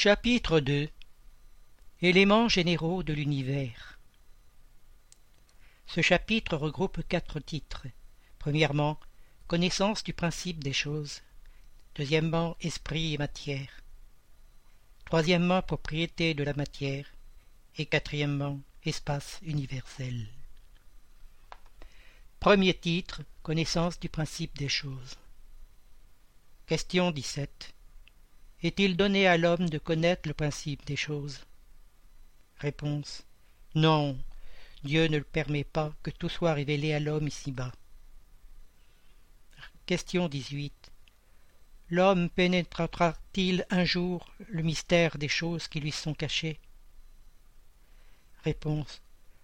Chapitre 2 Éléments généraux de l'univers Ce chapitre regroupe quatre titres. Premièrement, connaissance du principe des choses. Deuxièmement, esprit et matière. Troisièmement, propriété de la matière. Et quatrièmement, espace universel. Premier titre, connaissance du principe des choses. Question 17. Est-il donné à l'homme de connaître le principe des choses? Réponse. Non, Dieu ne le permet pas que tout soit révélé à l'homme ici-bas. Question 18. L'homme pénétrera-t-il un jour le mystère des choses qui lui sont cachées? Réponse.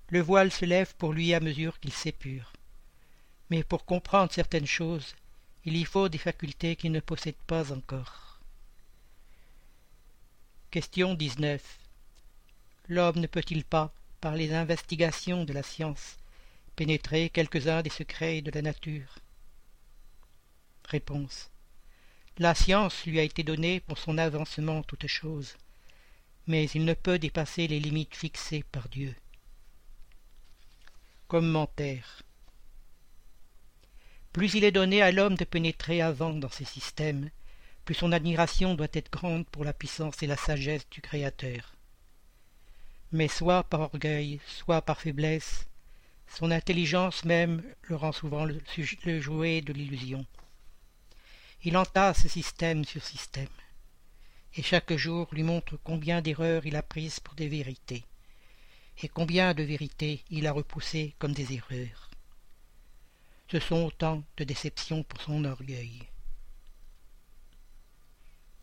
Le voile se lève pour lui à mesure qu'il s'épure mais pour comprendre certaines choses, il y faut des facultés qu'il ne possède pas encore. Question 19. L'homme ne peut-il pas, par les investigations de la science, pénétrer quelques-uns des secrets de la nature? Réponse. La science lui a été donnée pour son avancement en toutes choses, mais il ne peut dépasser les limites fixées par Dieu. Commentaire plus il est donné à l'homme de pénétrer avant dans ces systèmes, plus son admiration doit être grande pour la puissance et la sagesse du Créateur. Mais soit par orgueil, soit par faiblesse, son intelligence même le rend souvent le, jouet de l'illusion. Il entasse système sur système, et chaque jour lui montre combien d'erreurs il a prises pour des vérités, et combien de vérités il a repoussées comme des erreurs. Ce sont autant de déceptions pour son orgueil.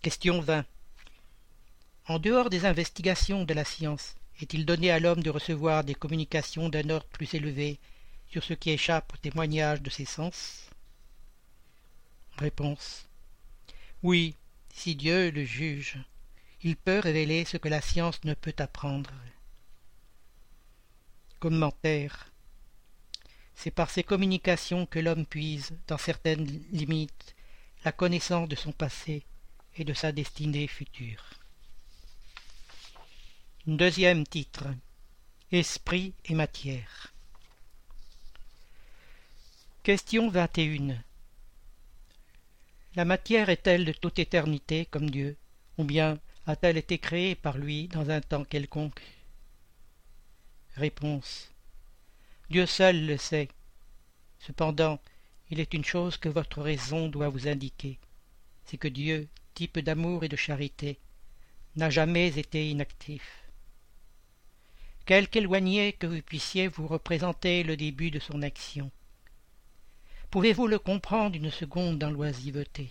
Question 20. En dehors des investigations de la science, est-il donné à l'homme de recevoir des communications d'un ordre plus élevé sur ce qui échappe au témoignage de ses sens? Réponse. Oui, si Dieu le juge, il peut révéler ce que la science ne peut apprendre. Commentaire. C'est par ces communications que l'homme puise, dans certaines limites, la connaissance de son passé et de sa destinée future. Deuxième titre Esprit et matière. Question 21. La matière est-elle de toute éternité comme Dieu, ou bien a-t-elle été créée par lui dans un temps quelconque? Réponse. Dieu seul le sait. Cependant, il est une chose que votre raison doit vous indiquer, c'est que Dieu, type d'amour et de charité, n'a jamais été inactif. Quelque éloigné que vous puissiez vous représenter le début de son action, pouvez-vous le comprendre une seconde dans l'oisiveté?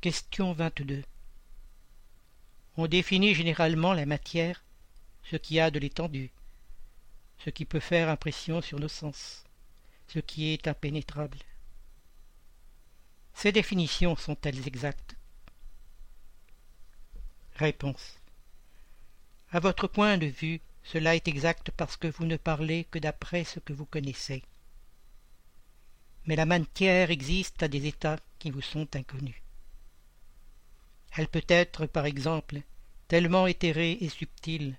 Question 22. On définit généralement la matière ce qui a de l'étendue, ce qui peut faire impression sur nos sens, ce qui est impénétrable. Ces définitions sont-elles exactes? Réponse. À votre point de vue, cela est exact parce que vous ne parlez que d'après ce que vous connaissez. Mais la matière existe à des états qui vous sont inconnus. Elle peut être, par exemple, tellement éthérée et subtile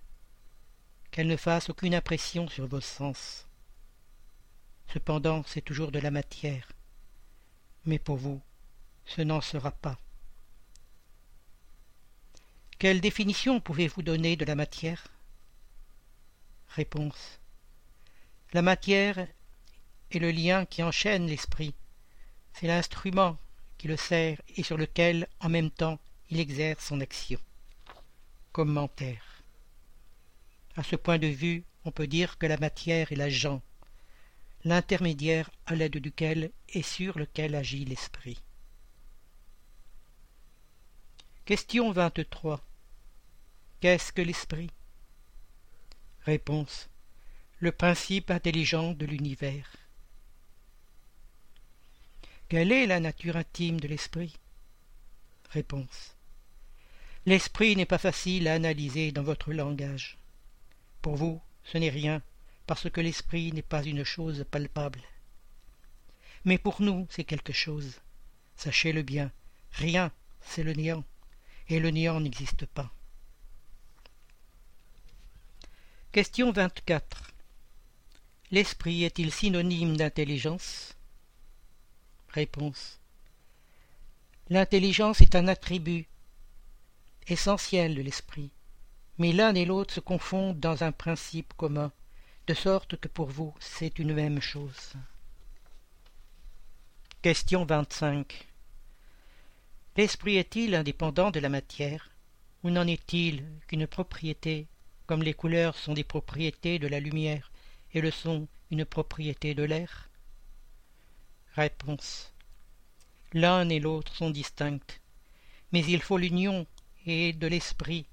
qu'elle ne fasse aucune impression sur vos sens. Cependant, c'est toujours de la matière. Mais pour vous, ce n'en sera pas. Quelle définition pouvez-vous donner de la matière? Réponse. La matière est le lien qui enchaîne l'esprit. C'est l'instrument qui le sert et sur lequel, en même temps, il exerce son action. Commentaire. À ce point de vue, on peut dire que la matière est l'agent, l'intermédiaire à l'aide duquel et sur lequel agit l'esprit. Question 23. Qu'est-ce que l'esprit? Réponse. Le principe intelligent de l'univers. Quelle est la nature intime de l'esprit? Réponse. L'esprit n'est pas facile à analyser dans votre langage. Pour vous, ce n'est rien, parce que l'esprit n'est pas une chose palpable. Mais pour nous, c'est quelque chose. Sachez-le bien, rien c'est le néant, et le néant n'existe pas. Question 24. L'esprit est-il synonyme d'intelligence? Réponse. L'intelligence est un attribut essentiel de l'esprit, mais l'un et l'autre se confondent dans un principe commun, de sorte que pour vous c'est une même chose. Question 25. L'esprit est-il indépendant de la matière, ou n'en est-il qu'une propriété comme les couleurs sont des propriétés de la lumière et le son une propriété de l'air? Réponse. L'un et l'autre sont distincts, mais il faut l'union et de l'esprit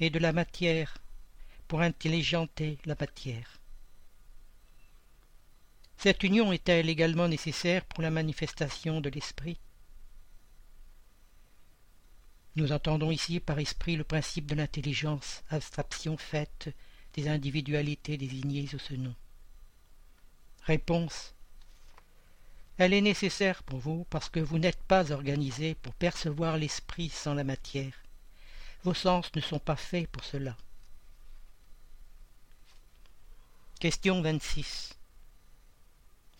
et de la matière pour intelligenter la matière. Cette union est-elle également nécessaire pour la manifestation de l'esprit? Nous entendons ici par esprit le principe de l'intelligence, abstraction faite des individualités désignées sous ce nom. Réponse. Elle est nécessaire pour vous parce que vous n'êtes pas organisé pour percevoir l'esprit sans la matière. Vos sens ne sont pas faits pour cela. Question 26.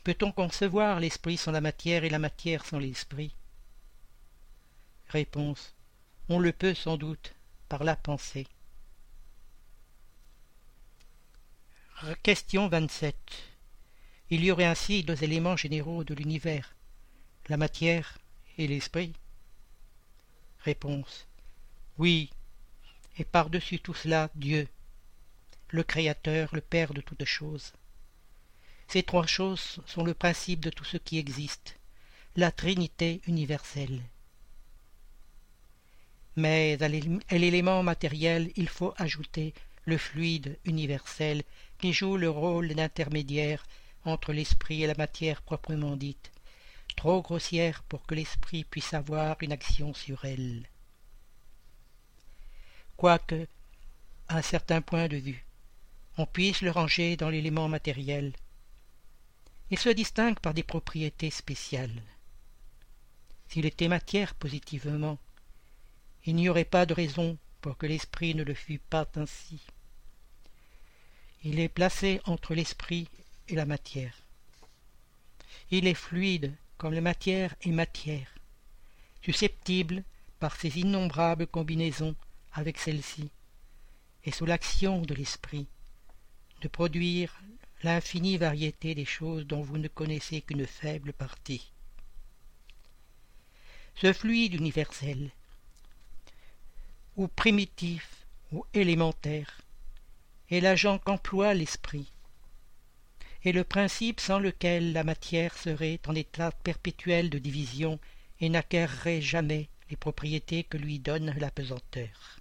Peut-on concevoir l'esprit sans la matière et la matière sans l'esprit? Réponse. On le peut sans doute par la pensée. Question 27. Il y aurait ainsi deux éléments généraux de l'univers, la matière et l'esprit? Réponse. Oui, et par-dessus tout cela Dieu, le Créateur, le Père de toutes choses. Ces trois choses sont le principe de tout ce qui existe, la Trinité universelle mais à l'élément matériel il faut ajouter le fluide universel qui joue le rôle d'intermédiaire entre l'esprit et la matière proprement dite, trop grossière pour que l'esprit puisse avoir une action sur elle. Quoique, à un certain point de vue, on puisse le ranger dans l'élément matériel, il se distingue par des propriétés spéciales. S'il était matière positivement, il n'y aurait pas de raison pour que l'esprit ne le fût pas ainsi. Il est placé entre l'esprit et la matière. Il est fluide comme la matière est matière, susceptible, par ses innombrables combinaisons avec celle-ci, et sous l'action de l'esprit, de produire l'infinie variété des choses dont vous ne connaissez qu'une faible partie. Ce fluide universel ou primitif ou élémentaire, est l'agent qu'emploie l'esprit, et le principe sans lequel la matière serait en état perpétuel de division et n'acquerrait jamais les propriétés que lui donne la pesanteur.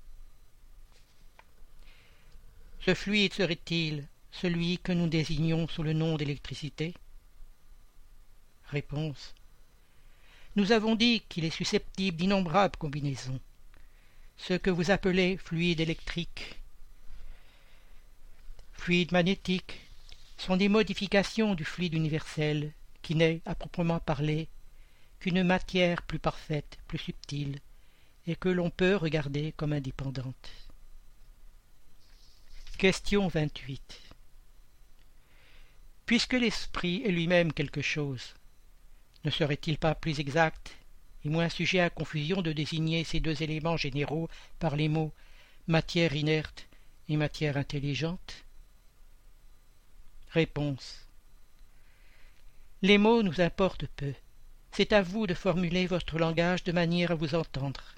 Ce fluide serait-il celui que nous désignons sous le nom d'électricité Réponse. Nous avons dit qu'il est susceptible d'innombrables combinaisons ce que vous appelez fluide électrique, fluide magnétique, sont des modifications du fluide universel, qui n'est, à proprement parler, qu'une matière plus parfaite, plus subtile, et que l'on peut regarder comme indépendante. Question 28. Puisque l'esprit est lui-même quelque chose, ne serait-il pas plus exact moins sujet à confusion de désigner ces deux éléments généraux par les mots matière inerte et matière intelligente? Réponse. Les mots nous importent peu. C'est à vous de formuler votre langage de manière à vous entendre.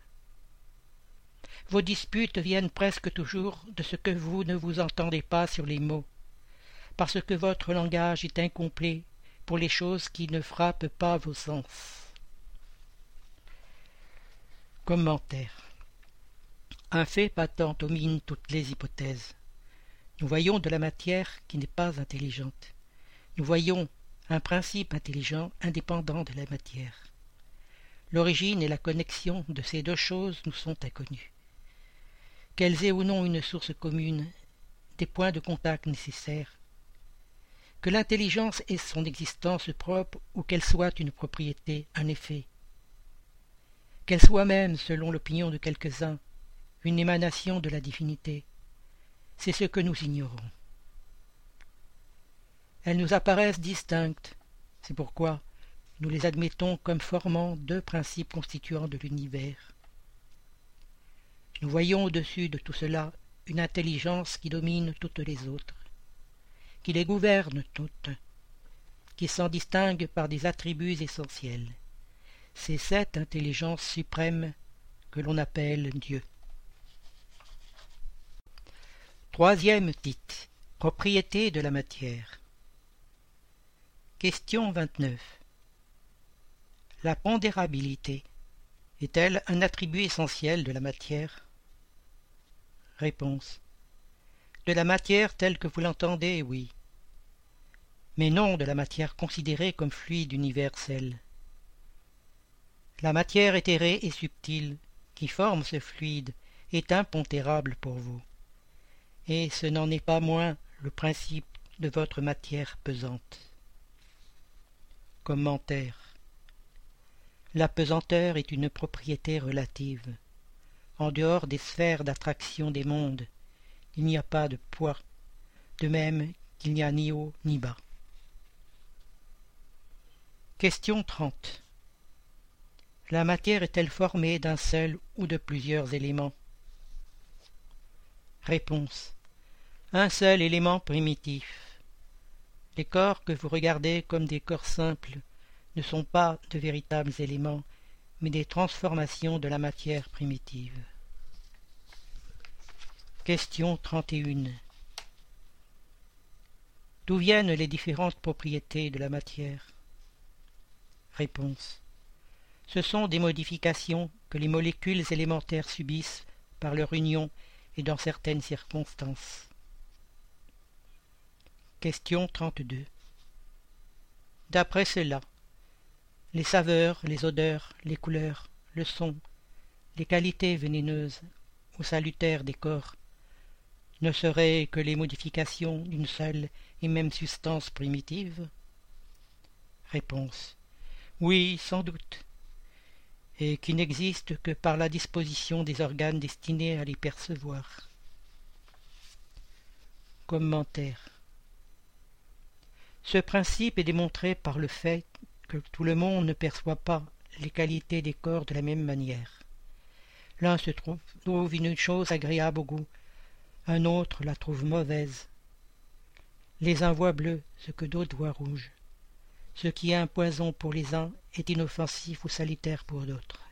Vos disputes viennent presque toujours de ce que vous ne vous entendez pas sur les mots, parce que votre langage est incomplet pour les choses qui ne frappent pas vos sens. Commentaire. Un fait patent domine toutes les hypothèses. Nous voyons de la matière qui n'est pas intelligente. Nous voyons un principe intelligent indépendant de la matière. L'origine et la connexion de ces deux choses nous sont inconnues. Qu'elles aient ou non une source commune, des points de contact nécessaires, que l'intelligence ait son existence propre ou qu'elle soit une propriété, un effet, qu'elle soit même, selon l'opinion de quelques-uns, une émanation de la divinité, c'est ce que nous ignorons. Elles nous apparaissent distinctes, c'est pourquoi nous les admettons comme formant deux principes constituants de l'univers. Nous voyons au-dessus de tout cela une intelligence qui domine toutes les autres, qui les gouverne toutes, qui s'en distingue par des attributs essentiels. C'est cette intelligence suprême que l'on appelle Dieu. Troisième titre. Propriété de la matière. Question 29. La pondérabilité est-elle un attribut essentiel de la matière? Réponse. De la matière telle que vous l'entendez, oui. Mais non de la matière considérée comme fluide universel. La matière éthérée et subtile, qui forme ce fluide, est impondérable pour vous. Et ce n'en est pas moins le principe de votre matière pesante. Commentaire. La pesanteur est une propriété relative. En dehors des sphères d'attraction des mondes, il n'y a pas de poids, de même qu'il n'y a ni haut ni bas. Question 30. La matière est-elle formée d'un seul ou de plusieurs éléments? Réponse. Un seul élément primitif. Les corps que vous regardez comme des corps simples ne sont pas de véritables éléments, mais des transformations de la matière primitive. Question 31. D'où viennent les différentes propriétés de la matière? Réponse. Ce sont des modifications que les molécules élémentaires subissent par leur union et dans certaines circonstances. Question 32. D'après cela, les saveurs, les odeurs, les couleurs, le son, les qualités vénéneuses ou salutaires des corps ne seraient que les modifications d'une seule et même substance primitive? Réponse. Oui, sans doute, et qui n'existe que par la disposition des organes destinés à les percevoir. Commentaire. Ce principe est démontré par le fait que tout le monde ne perçoit pas les qualités des corps de la même manière. L'un se trouve, une chose agréable au goût, un autre la trouve mauvaise. Les uns voient bleu ce que d'autres voient rouge. Ce qui est un poison pour les uns est inoffensif ou salutaire pour d'autres.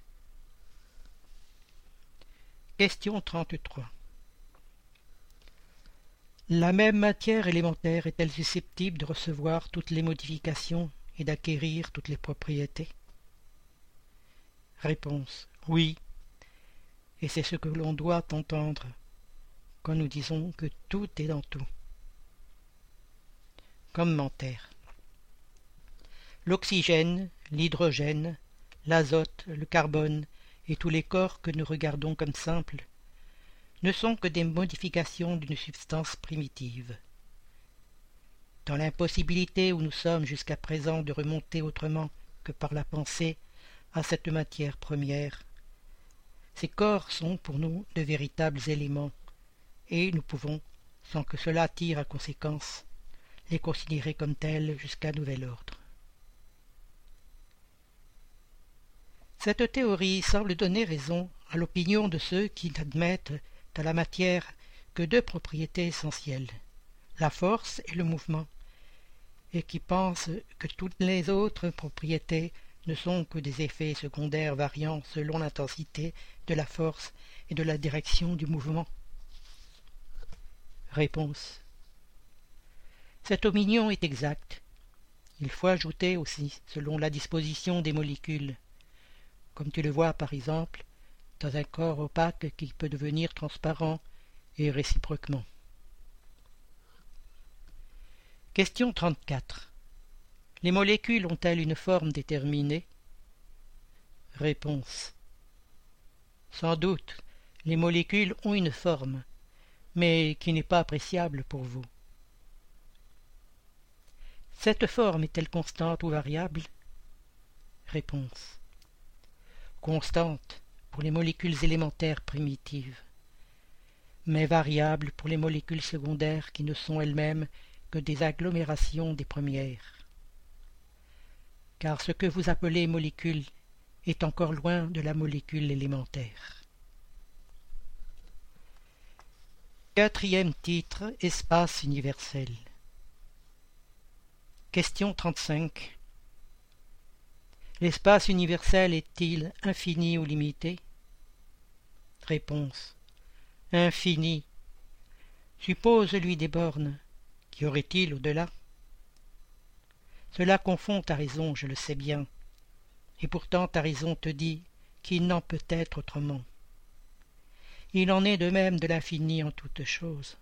Question 33. La même matière élémentaire est-elle susceptible de recevoir toutes les modifications et d'acquérir toutes les propriétés? Réponse. Oui. Et c'est ce que l'on doit entendre quand nous disons que tout est dans tout. Commentaire. L'oxygène, l'hydrogène, l'azote, le carbone et tous les corps que nous regardons comme simples ne sont que des modifications d'une substance primitive. Dans l'impossibilité où nous sommes jusqu'à présent de remonter autrement que par la pensée à cette matière première, ces corps sont pour nous de véritables éléments, et nous pouvons, sans que cela tire à conséquence, les considérer comme tels jusqu'à nouvel ordre. Cette théorie semble donner raison à l'opinion de ceux qui n'admettent dans la matière que deux propriétés essentielles, la force et le mouvement, et qui pensent que toutes les autres propriétés ne sont que des effets secondaires variant selon l'intensité de la force et de la direction du mouvement. Réponse. Cette opinion est exacte. Il faut ajouter aussi, selon la disposition des molécules, comme tu le vois par exemple dans un corps opaque qui peut devenir transparent et réciproquement. Question 34. Les molécules ont-elles une forme déterminée? Réponse. Sans doute, les molécules ont une forme, mais qui n'est pas appréciable pour vous. Cette forme est-elle constante ou variable? Réponse. constante pour les molécules élémentaires primitives, mais variable pour les molécules secondaires qui ne sont elles-mêmes que des agglomérations des premières. Car ce que vous appelez molécule est encore loin de la molécule élémentaire. Quatrième titre Espace universel. Question 35. L'espace universel est-il infini ou limité? Réponse. Infini. Suppose-lui des bornes. Qu'y aurait-il au-delà? Cela confond ta raison, je le sais bien. Et pourtant ta raison te dit qu'il n'en peut être autrement. Il en est de même de l'infini en toutes choses.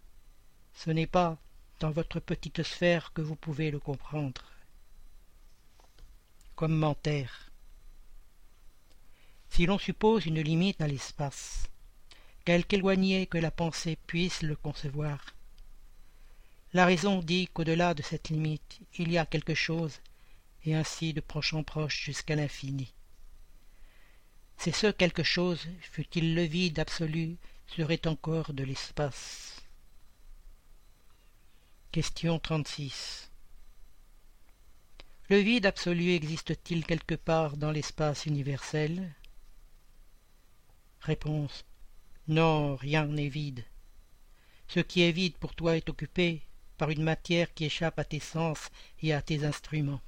Ce n'est pas dans votre petite sphère que vous pouvez le comprendre. Commentaire. Si l'on suppose une limite à l'espace, quelque éloignée que la pensée puisse le concevoir, la raison dit qu'au-delà de cette limite, il y a quelque chose, et ainsi de proche en proche jusqu'à l'infini. C'est ce quelque chose, fût-il le vide absolu, serait encore de l'espace. Question 36. Le vide absolu existe-t-il quelque part dans l'espace universel? Réponse. Non, rien n'est vide. Ce qui est vide pour toi est occupé par une matière qui échappe à tes sens et à tes instruments.